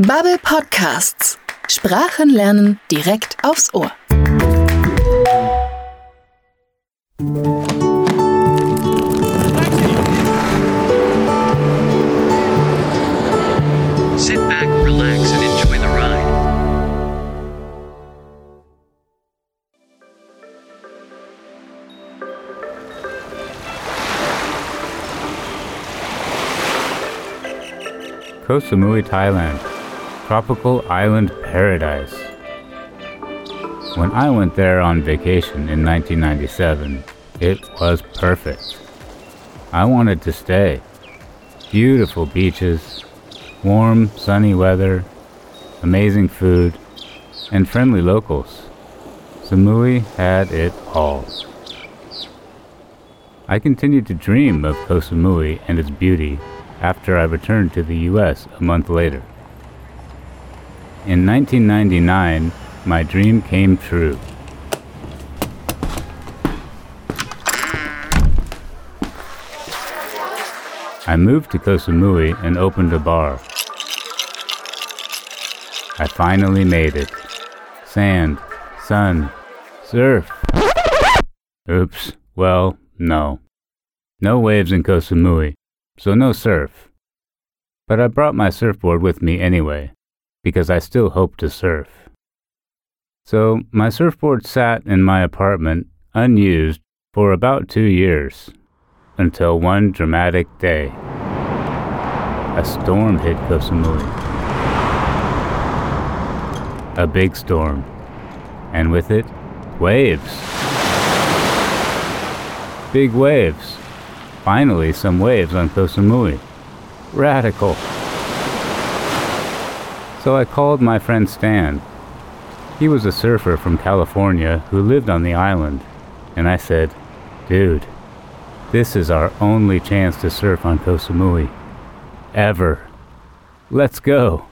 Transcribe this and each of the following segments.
Bubble Podcasts. Sprachen lernen direkt aufs Ohr. Sit back, relax, and enjoy the ride. Koh Samui, Thailand. Tropical island paradise. When I went there on vacation in 1997, it was perfect. I wanted to stay. Beautiful beaches, warm, sunny weather, amazing food, and friendly locals. Samui had it all. I continued to dream of Koh Samui and its beauty after I returned to the US a month later. In 1999, my dream came true. I moved to Koh Samui and opened a bar. I finally made it. Sand, sun, surf. Oops, well, no. No waves in Koh Samui, so no surf. But I brought my surfboard with me anyway, because I still hope to surf. So my surfboard sat in my apartment unused for about two years, until one dramatic day. A storm hit Koh Samui. A big storm, and with it, waves. Big waves. Finally, some waves on Koh Samui. Radical. So I called my friend Stan. He was a surfer from California who lived on the island, and I said, Dude, this is our only chance to surf on Koh Samui. Ever. Let's go.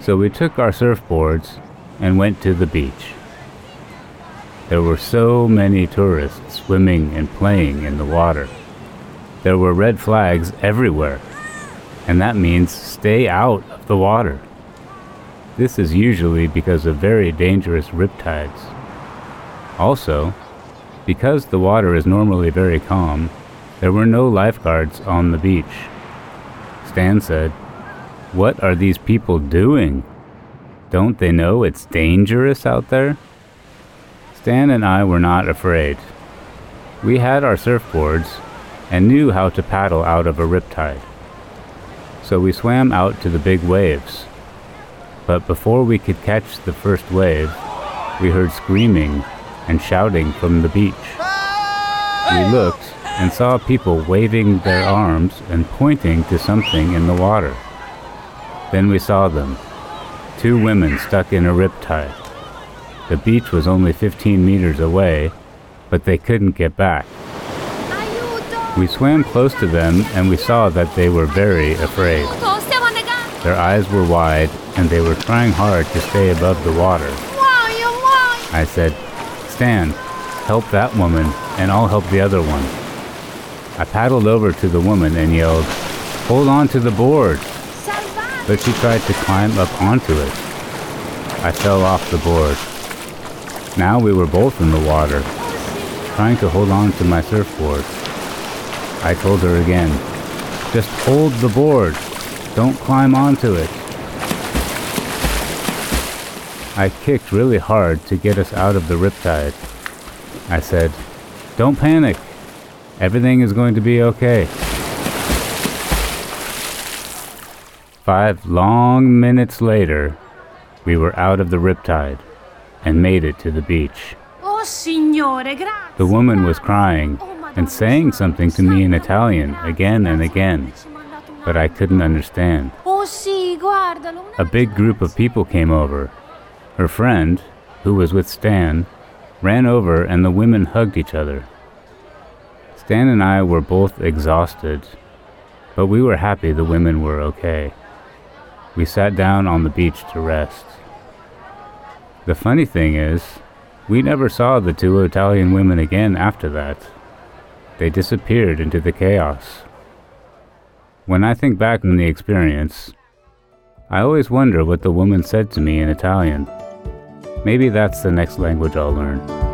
So we took our surfboards and went to the beach. There were so many tourists swimming and playing in the water. There were red flags everywhere, and that means stay out of the water. This is usually because of very dangerous riptides. Also, because the water is normally very calm, there were no lifeguards on the beach. Stan said, What are these people doing? Don't they know it's dangerous out there? Stan and I were not afraid. We had our surfboards and knew how to paddle out of a riptide. So we swam out to the big waves. But before we could catch the first wave, we heard screaming and shouting from the beach. We looked and saw people waving their arms and pointing to something in the water. Then we saw them two women stuck in a riptide. The beach was only 15 meters away, but they couldn't get back. We swam close to them and we saw that they were very afraid. Their eyes were wide and they were trying hard to stay above the water. I said, Stan, help that woman and I'll help the other one. I paddled over to the woman and yelled, Hold on to the board! But she tried to climb up onto it. I fell off the board. Now we were both in the water, trying to hold on to my surfboard. I told her again, just hold the board. Don't climb onto it. I kicked really hard to get us out of the riptide. I said, Don't panic. Everything is going to be okay. Five long minutes later, we were out of the riptide and made it to the beach. Oh, signore, grazie. The woman was crying oh, and saying something to me in Italian again and again, but I couldn't understand. Oh. A big group of people came over. Her friend, who was with Stan, ran over and the women hugged each other. Stan and I were both exhausted, but we were happy the women were okay. We sat down on the beach to rest. The funny thing is, we never saw the two Italian women again after that. They disappeared into the chaos. When I think back on the experience, I always wonder what the woman said to me in Italian. Maybe that's the next language I'll learn.